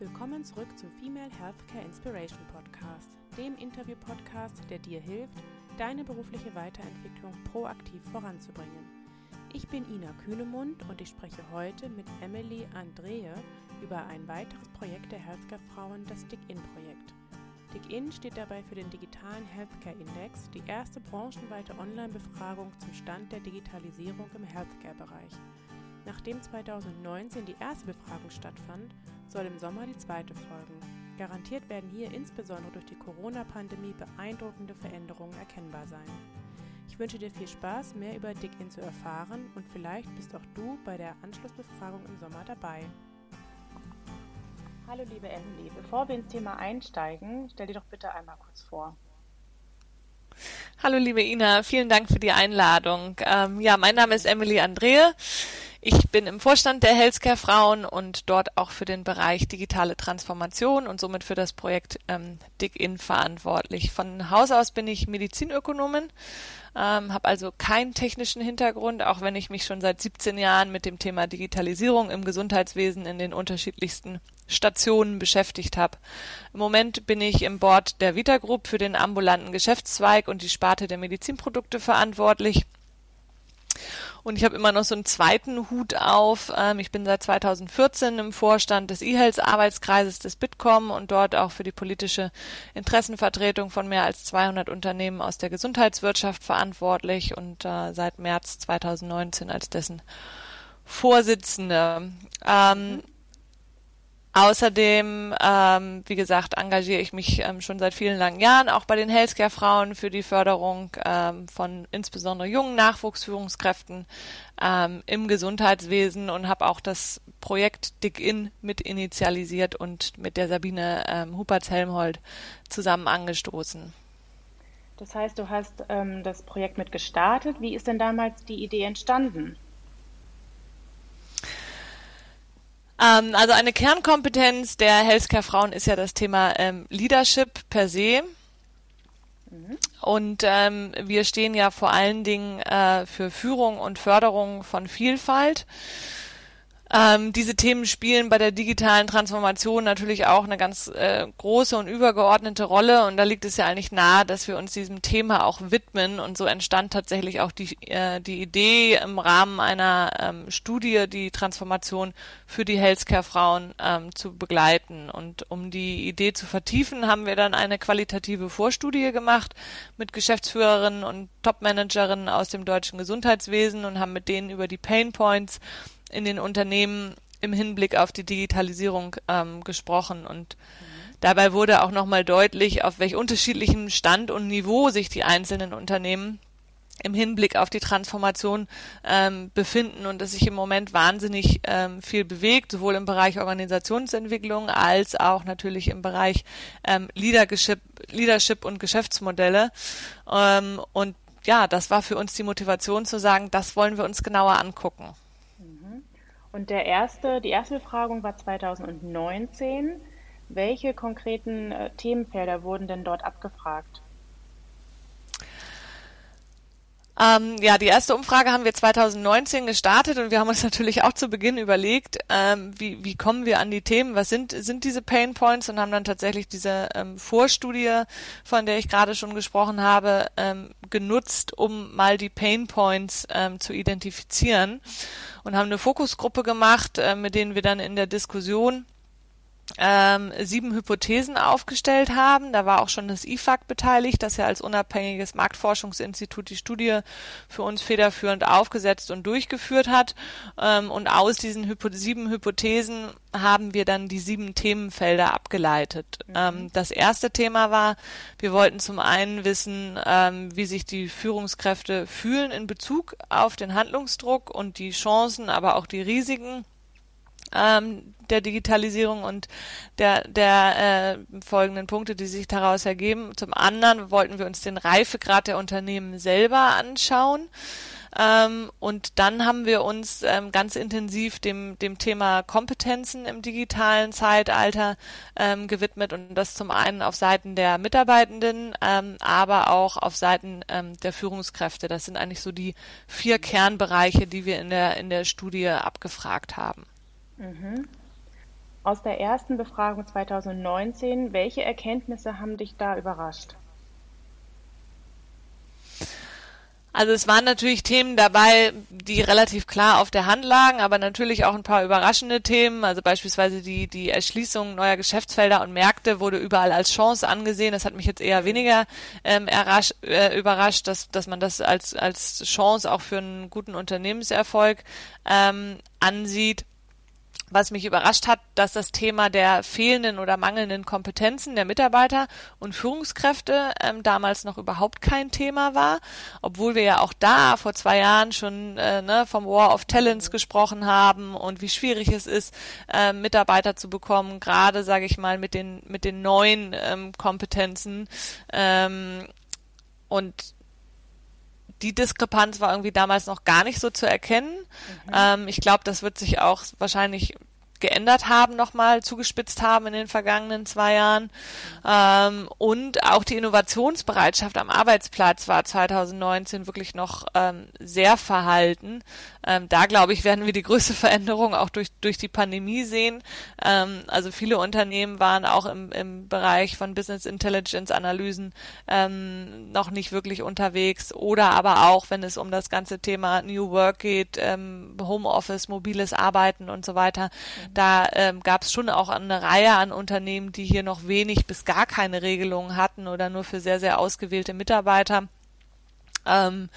Willkommen zurück zum Female Healthcare Inspiration Podcast, dem Interview-Podcast, der dir hilft, deine berufliche Weiterentwicklung proaktiv voranzubringen. Ich bin Ina Kühnemund und ich spreche heute mit Emily Andrehe über ein weiteres Projekt der Healthcare-Frauen, das DIG-In-Projekt. DIG-In steht dabei für den digitalen Healthcare Index, die erste branchenweite Online-Befragung zum Stand der Digitalisierung im Healthcare-Bereich. Nachdem 2019 die erste Befragung stattfand, soll im Sommer die zweite folgen. Garantiert werden hier insbesondere durch die Corona-Pandemie beeindruckende Veränderungen erkennbar sein. Ich wünsche dir viel Spaß, mehr über DIGIN zu erfahren und vielleicht bist auch du bei der Anschlussbefragung im Sommer dabei. Hallo liebe Emily, bevor wir ins Thema einsteigen, stell dir doch bitte einmal kurz vor. Hallo liebe Ina, vielen Dank für die Einladung. Ähm, ja, mein Name ist Emily Andrehe. Ich bin im Vorstand der Healthcare Frauen und dort auch für den Bereich digitale Transformation und somit für das Projekt ähm, DIGIN verantwortlich. Von Haus aus bin ich Medizinökonomin, ähm, habe also keinen technischen Hintergrund, auch wenn ich mich schon seit 17 Jahren mit dem Thema Digitalisierung im Gesundheitswesen in den unterschiedlichsten Stationen beschäftigt habe. Im Moment bin ich im Board der Vita Group für den ambulanten Geschäftszweig und die Sparte der Medizinprodukte verantwortlich und ich habe immer noch so einen zweiten Hut auf. Ähm, ich bin seit 2014 im Vorstand des E-Health Arbeitskreises des Bitkom und dort auch für die politische Interessenvertretung von mehr als 200 Unternehmen aus der Gesundheitswirtschaft verantwortlich und äh, seit März 2019 als dessen Vorsitzende. Ähm, Außerdem, ähm, wie gesagt, engagiere ich mich ähm, schon seit vielen langen Jahren auch bei den Healthcare-Frauen für die Förderung ähm, von insbesondere jungen Nachwuchsführungskräften ähm, im Gesundheitswesen und habe auch das Projekt Dig In mit initialisiert und mit der Sabine ähm, Hupertz-Helmhold zusammen angestoßen. Das heißt, du hast ähm, das Projekt mit gestartet. Wie ist denn damals die Idee entstanden? Ähm, also eine Kernkompetenz der Healthcare-Frauen ist ja das Thema ähm, Leadership per se. Mhm. Und ähm, wir stehen ja vor allen Dingen äh, für Führung und Förderung von Vielfalt. Ähm, diese Themen spielen bei der digitalen Transformation natürlich auch eine ganz äh, große und übergeordnete Rolle. Und da liegt es ja eigentlich nahe, dass wir uns diesem Thema auch widmen. Und so entstand tatsächlich auch die, äh, die Idee im Rahmen einer ähm, Studie, die Transformation für die Healthcare-Frauen ähm, zu begleiten. Und um die Idee zu vertiefen, haben wir dann eine qualitative Vorstudie gemacht mit Geschäftsführerinnen und Topmanagerinnen aus dem deutschen Gesundheitswesen und haben mit denen über die Pain Points in den Unternehmen im Hinblick auf die Digitalisierung ähm, gesprochen und dabei wurde auch nochmal deutlich, auf welch unterschiedlichem Stand und Niveau sich die einzelnen Unternehmen im Hinblick auf die Transformation ähm, befinden und dass sich im Moment wahnsinnig ähm, viel bewegt, sowohl im Bereich Organisationsentwicklung als auch natürlich im Bereich ähm, Leadership, Leadership und Geschäftsmodelle. Ähm, und ja, das war für uns die Motivation zu sagen, das wollen wir uns genauer angucken. Und der erste, die erste Befragung war 2019. Welche konkreten äh, Themenfelder wurden denn dort abgefragt? Ähm, ja, die erste Umfrage haben wir 2019 gestartet und wir haben uns natürlich auch zu Beginn überlegt, ähm, wie, wie kommen wir an die Themen, was sind, sind diese Pain Points? Und haben dann tatsächlich diese ähm, Vorstudie, von der ich gerade schon gesprochen habe, ähm, genutzt, um mal die Pain Points ähm, zu identifizieren. Und haben eine Fokusgruppe gemacht, äh, mit denen wir dann in der Diskussion ähm, sieben Hypothesen aufgestellt haben. Da war auch schon das IFAC beteiligt, das ja als unabhängiges Marktforschungsinstitut die Studie für uns federführend aufgesetzt und durchgeführt hat. Ähm, und aus diesen Hypo sieben Hypothesen haben wir dann die sieben Themenfelder abgeleitet. Mhm. Ähm, das erste Thema war, wir wollten zum einen wissen, ähm, wie sich die Führungskräfte fühlen in Bezug auf den Handlungsdruck und die Chancen, aber auch die Risiken ähm, der Digitalisierung und der, der äh, folgenden Punkte, die sich daraus ergeben. Zum anderen wollten wir uns den Reifegrad der Unternehmen selber anschauen. Ähm, und dann haben wir uns ähm, ganz intensiv dem, dem Thema Kompetenzen im digitalen Zeitalter ähm, gewidmet und das zum einen auf Seiten der Mitarbeitenden, ähm, aber auch auf Seiten ähm, der Führungskräfte. Das sind eigentlich so die vier Kernbereiche, die wir in der, in der Studie abgefragt haben. Mhm. Aus der ersten Befragung 2019, welche Erkenntnisse haben dich da überrascht? Also es waren natürlich Themen dabei, die relativ klar auf der Hand lagen, aber natürlich auch ein paar überraschende Themen. Also beispielsweise die, die Erschließung neuer Geschäftsfelder und Märkte wurde überall als Chance angesehen. Das hat mich jetzt eher weniger ähm, errasch, äh, überrascht, dass, dass man das als, als Chance auch für einen guten Unternehmenserfolg ähm, ansieht was mich überrascht hat, dass das Thema der fehlenden oder mangelnden Kompetenzen der Mitarbeiter und Führungskräfte ähm, damals noch überhaupt kein Thema war, obwohl wir ja auch da vor zwei Jahren schon äh, ne, vom War of Talents gesprochen haben und wie schwierig es ist, äh, Mitarbeiter zu bekommen, gerade sage ich mal mit den mit den neuen ähm, Kompetenzen. Ähm, und die Diskrepanz war irgendwie damals noch gar nicht so zu erkennen. Mhm. Ähm, ich glaube, das wird sich auch wahrscheinlich geändert haben, nochmal zugespitzt haben in den vergangenen zwei Jahren. Ähm, und auch die Innovationsbereitschaft am Arbeitsplatz war 2019 wirklich noch ähm, sehr verhalten. Ähm, da glaube ich, werden wir die größte Veränderung auch durch, durch die Pandemie sehen. Ähm, also viele Unternehmen waren auch im, im Bereich von Business Intelligence Analysen ähm, noch nicht wirklich unterwegs oder aber auch, wenn es um das ganze Thema New Work geht, ähm, Homeoffice, mobiles Arbeiten und so weiter. Da ähm, gab es schon auch eine Reihe an Unternehmen, die hier noch wenig bis gar keine Regelungen hatten oder nur für sehr, sehr ausgewählte Mitarbeiter. Ähm,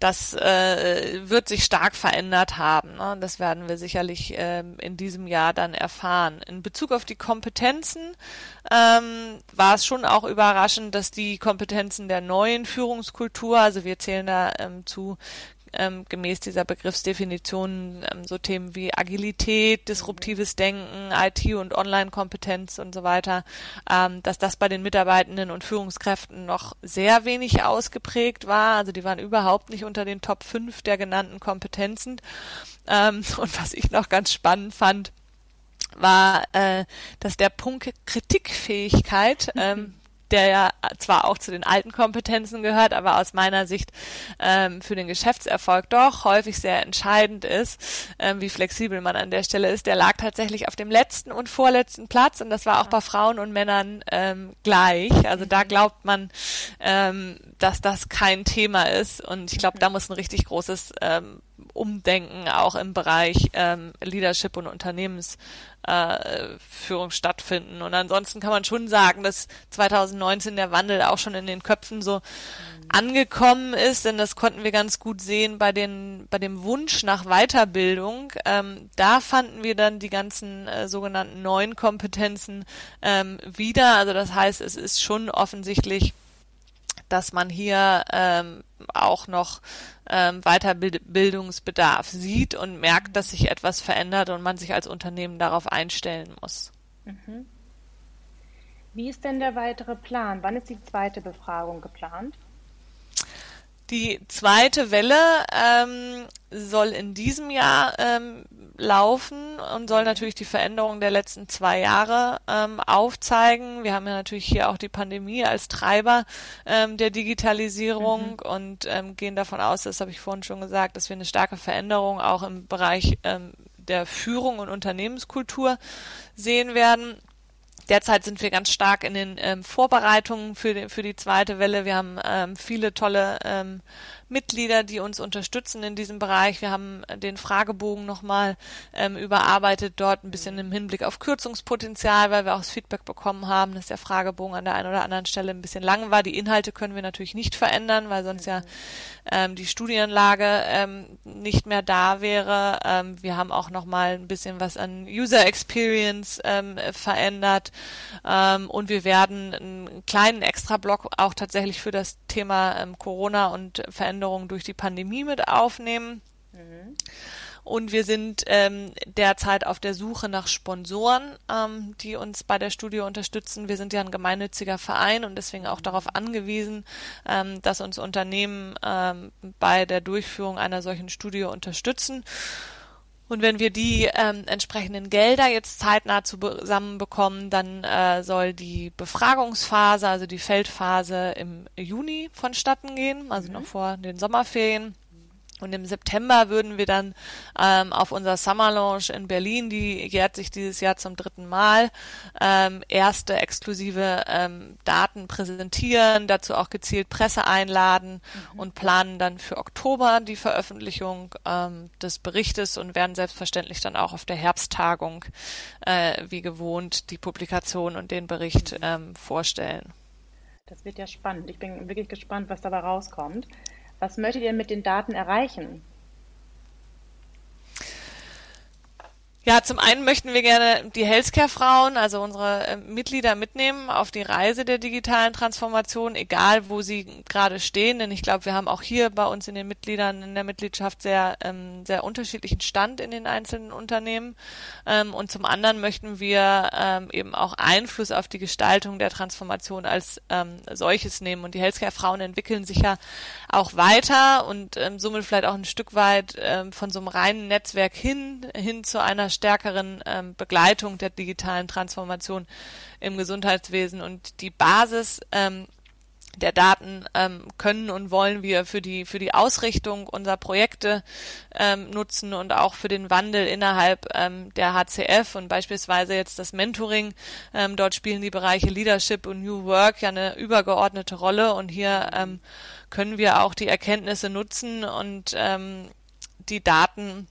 das äh, wird sich stark verändert haben. Ne? Das werden wir sicherlich ähm, in diesem Jahr dann erfahren. In Bezug auf die Kompetenzen ähm, war es schon auch überraschend, dass die Kompetenzen der neuen Führungskultur, also wir zählen da ähm, zu ähm, gemäß dieser Begriffsdefinition ähm, so Themen wie Agilität, disruptives Denken, IT- und Online-Kompetenz und so weiter, ähm, dass das bei den Mitarbeitenden und Führungskräften noch sehr wenig ausgeprägt war. Also die waren überhaupt nicht unter den Top 5 der genannten Kompetenzen. Ähm, und was ich noch ganz spannend fand, war, äh, dass der Punkt Kritikfähigkeit ähm, der ja zwar auch zu den alten Kompetenzen gehört, aber aus meiner Sicht ähm, für den Geschäftserfolg doch häufig sehr entscheidend ist, ähm, wie flexibel man an der Stelle ist. Der lag tatsächlich auf dem letzten und vorletzten Platz und das war auch bei Frauen und Männern ähm, gleich. Also da mhm. glaubt man, ähm, dass das kein Thema ist und ich glaube, da muss ein richtig großes ähm, Umdenken auch im Bereich ähm, Leadership und Unternehmensführung äh, stattfinden. Und ansonsten kann man schon sagen, dass 2019 der Wandel auch schon in den Köpfen so mhm. angekommen ist, denn das konnten wir ganz gut sehen bei den bei dem Wunsch nach Weiterbildung. Ähm, da fanden wir dann die ganzen äh, sogenannten neuen Kompetenzen ähm, wieder. Also das heißt, es ist schon offensichtlich dass man hier ähm, auch noch ähm, Weiterbildungsbedarf sieht und merkt, dass sich etwas verändert und man sich als Unternehmen darauf einstellen muss. Mhm. Wie ist denn der weitere Plan? Wann ist die zweite Befragung geplant? Die zweite Welle ähm, soll in diesem Jahr ähm, laufen und soll natürlich die Veränderung der letzten zwei Jahre ähm, aufzeigen. Wir haben ja natürlich hier auch die Pandemie als Treiber ähm, der Digitalisierung mhm. und ähm, gehen davon aus, das habe ich vorhin schon gesagt, dass wir eine starke Veränderung auch im Bereich ähm, der Führung und Unternehmenskultur sehen werden. Derzeit sind wir ganz stark in den ähm, Vorbereitungen für, die, für die zweite Welle. Wir haben ähm, viele tolle ähm, Mitglieder, die uns unterstützen in diesem Bereich. Wir haben den Fragebogen nochmal ähm, überarbeitet, dort ein bisschen im Hinblick auf Kürzungspotenzial, weil wir auch das Feedback bekommen haben, dass der Fragebogen an der einen oder anderen Stelle ein bisschen lang war. Die Inhalte können wir natürlich nicht verändern, weil sonst ja ähm, die Studienlage ähm, nicht mehr da wäre. Ähm, wir haben auch nochmal ein bisschen was an User Experience ähm, verändert ähm, und wir werden einen kleinen Extra-Block auch tatsächlich für das Thema ähm, Corona und Veränderungen durch die Pandemie mit aufnehmen. Mhm. Und wir sind ähm, derzeit auf der Suche nach Sponsoren, ähm, die uns bei der Studie unterstützen. Wir sind ja ein gemeinnütziger Verein und deswegen auch darauf angewiesen, ähm, dass uns Unternehmen ähm, bei der Durchführung einer solchen Studie unterstützen. Und wenn wir die ähm, entsprechenden Gelder jetzt zeitnah zusammenbekommen, dann äh, soll die Befragungsphase, also die Feldphase im Juni vonstatten gehen, also mhm. noch vor den Sommerferien. Und im September würden wir dann ähm, auf unserer Summer Launch in Berlin, die jährt sich dieses Jahr zum dritten Mal, ähm, erste exklusive ähm, Daten präsentieren, dazu auch gezielt Presse einladen mhm. und planen dann für Oktober die Veröffentlichung ähm, des Berichtes und werden selbstverständlich dann auch auf der Herbsttagung äh, wie gewohnt die Publikation und den Bericht mhm. ähm, vorstellen. Das wird ja spannend. Ich bin wirklich gespannt, was dabei rauskommt. Was möchtet ihr mit den Daten erreichen? Ja, zum einen möchten wir gerne die Healthcare-Frauen, also unsere äh, Mitglieder mitnehmen auf die Reise der digitalen Transformation, egal wo sie gerade stehen. Denn ich glaube, wir haben auch hier bei uns in den Mitgliedern, in der Mitgliedschaft sehr, ähm, sehr unterschiedlichen Stand in den einzelnen Unternehmen. Ähm, und zum anderen möchten wir ähm, eben auch Einfluss auf die Gestaltung der Transformation als ähm, solches nehmen. Und die Healthcare-Frauen entwickeln sich ja auch weiter und ähm, somit vielleicht auch ein Stück weit ähm, von so einem reinen Netzwerk hin, hin zu einer stärkeren ähm, Begleitung der digitalen Transformation im Gesundheitswesen. Und die Basis ähm, der Daten ähm, können und wollen wir für die für die Ausrichtung unserer Projekte ähm, nutzen und auch für den Wandel innerhalb ähm, der HCF und beispielsweise jetzt das Mentoring. Ähm, dort spielen die Bereiche Leadership und New Work ja eine übergeordnete Rolle und hier ähm, können wir auch die Erkenntnisse nutzen und ähm, die Daten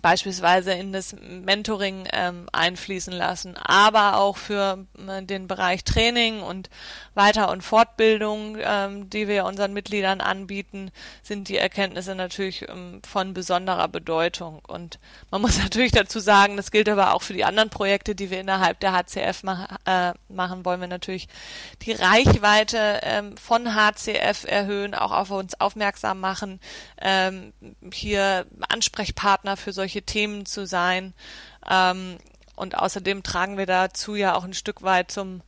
beispielsweise in das Mentoring ähm, einfließen lassen, aber auch für äh, den Bereich Training und Weiter- und Fortbildung, ähm, die wir unseren Mitgliedern anbieten, sind die Erkenntnisse natürlich ähm, von besonderer Bedeutung. Und man muss natürlich dazu sagen, das gilt aber auch für die anderen Projekte, die wir innerhalb der HCF mach, äh, machen, wollen wir natürlich die Reichweite ähm, von HCF erhöhen, auch auf uns aufmerksam machen, ähm, hier Ansprechpartner für solche Themen zu sein. Ähm, und außerdem tragen wir dazu ja auch ein Stück weit zum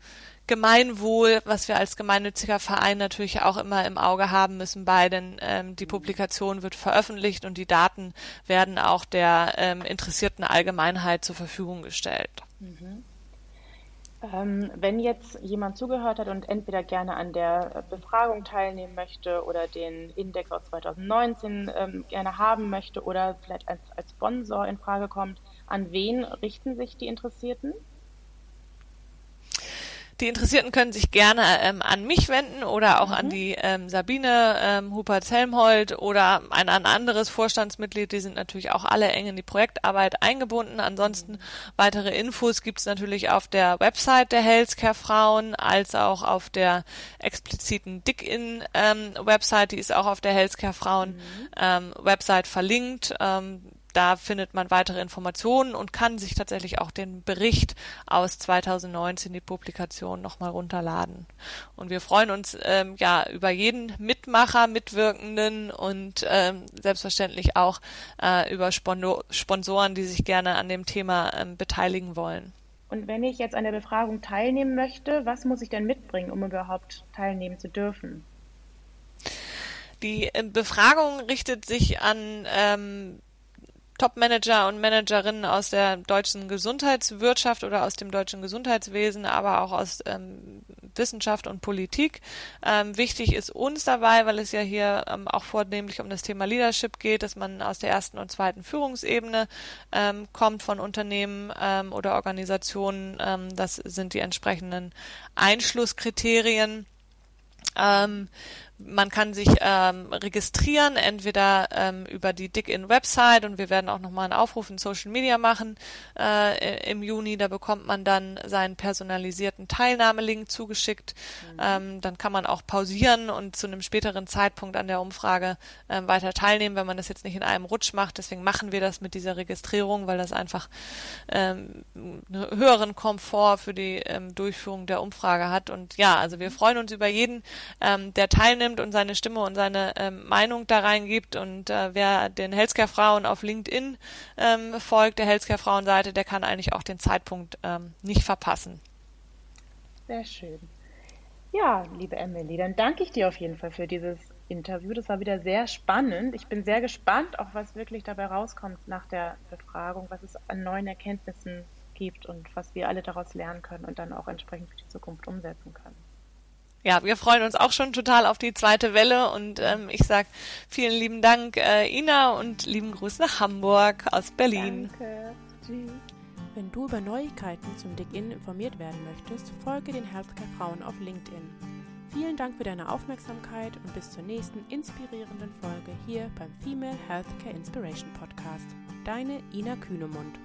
Gemeinwohl, was wir als gemeinnütziger Verein natürlich auch immer im Auge haben müssen bei, denn ähm, die Publikation wird veröffentlicht und die Daten werden auch der ähm, interessierten Allgemeinheit zur Verfügung gestellt. Mhm. Ähm, wenn jetzt jemand zugehört hat und entweder gerne an der Befragung teilnehmen möchte oder den Index aus 2019 ähm, gerne haben möchte oder vielleicht als, als Sponsor in Frage kommt, an wen richten sich die Interessierten? Die Interessierten können sich gerne ähm, an mich wenden oder auch mhm. an die ähm, Sabine ähm, Hupert-Helmholt oder ein, ein, anderes Vorstandsmitglied. Die sind natürlich auch alle eng in die Projektarbeit eingebunden. Ansonsten mhm. weitere Infos gibt es natürlich auf der Website der Healthcare Frauen als auch auf der expliziten Dick-In-Website. Ähm, die ist auch auf der Healthcare Frauen mhm. ähm, Website verlinkt. Ähm, da findet man weitere Informationen und kann sich tatsächlich auch den Bericht aus 2019, die Publikation, nochmal runterladen. Und wir freuen uns ähm, ja über jeden Mitmacher, Mitwirkenden und ähm, selbstverständlich auch äh, über Sponsoren, die sich gerne an dem Thema ähm, beteiligen wollen. Und wenn ich jetzt an der Befragung teilnehmen möchte, was muss ich denn mitbringen, um überhaupt teilnehmen zu dürfen? Die äh, Befragung richtet sich an ähm, Top-Manager und Managerinnen aus der deutschen Gesundheitswirtschaft oder aus dem deutschen Gesundheitswesen, aber auch aus ähm, Wissenschaft und Politik. Ähm, wichtig ist uns dabei, weil es ja hier ähm, auch vornehmlich um das Thema Leadership geht, dass man aus der ersten und zweiten Führungsebene ähm, kommt von Unternehmen ähm, oder Organisationen. Ähm, das sind die entsprechenden Einschlusskriterien. Ähm, man kann sich ähm, registrieren, entweder ähm, über die Dick-In-Website und wir werden auch nochmal einen Aufruf in Social Media machen äh, im Juni. Da bekommt man dann seinen personalisierten Teilnahmelink zugeschickt. Mhm. Ähm, dann kann man auch pausieren und zu einem späteren Zeitpunkt an der Umfrage ähm, weiter teilnehmen, wenn man das jetzt nicht in einem Rutsch macht. Deswegen machen wir das mit dieser Registrierung, weil das einfach ähm, einen höheren Komfort für die ähm, Durchführung der Umfrage hat. Und ja, also wir freuen uns über jeden, ähm, der teilnimmt nimmt und seine Stimme und seine ähm, Meinung da reingibt. Und äh, wer den Healthcare Frauen auf LinkedIn ähm, folgt, der Healthcare Frauenseite, der kann eigentlich auch den Zeitpunkt ähm, nicht verpassen. Sehr schön. Ja, liebe Emily, dann danke ich dir auf jeden Fall für dieses Interview. Das war wieder sehr spannend. Ich bin sehr gespannt, auch was wirklich dabei rauskommt nach der Befragung, was es an neuen Erkenntnissen gibt und was wir alle daraus lernen können und dann auch entsprechend für die Zukunft umsetzen können. Ja, wir freuen uns auch schon total auf die zweite Welle und ähm, ich sag vielen lieben Dank, äh, Ina, und lieben Gruß nach Hamburg aus Berlin. Danke. Wenn du über Neuigkeiten zum Dig-In informiert werden möchtest, folge den Healthcare Frauen auf LinkedIn. Vielen Dank für deine Aufmerksamkeit und bis zur nächsten inspirierenden Folge hier beim Female Healthcare Inspiration Podcast. Deine Ina Kühnemund.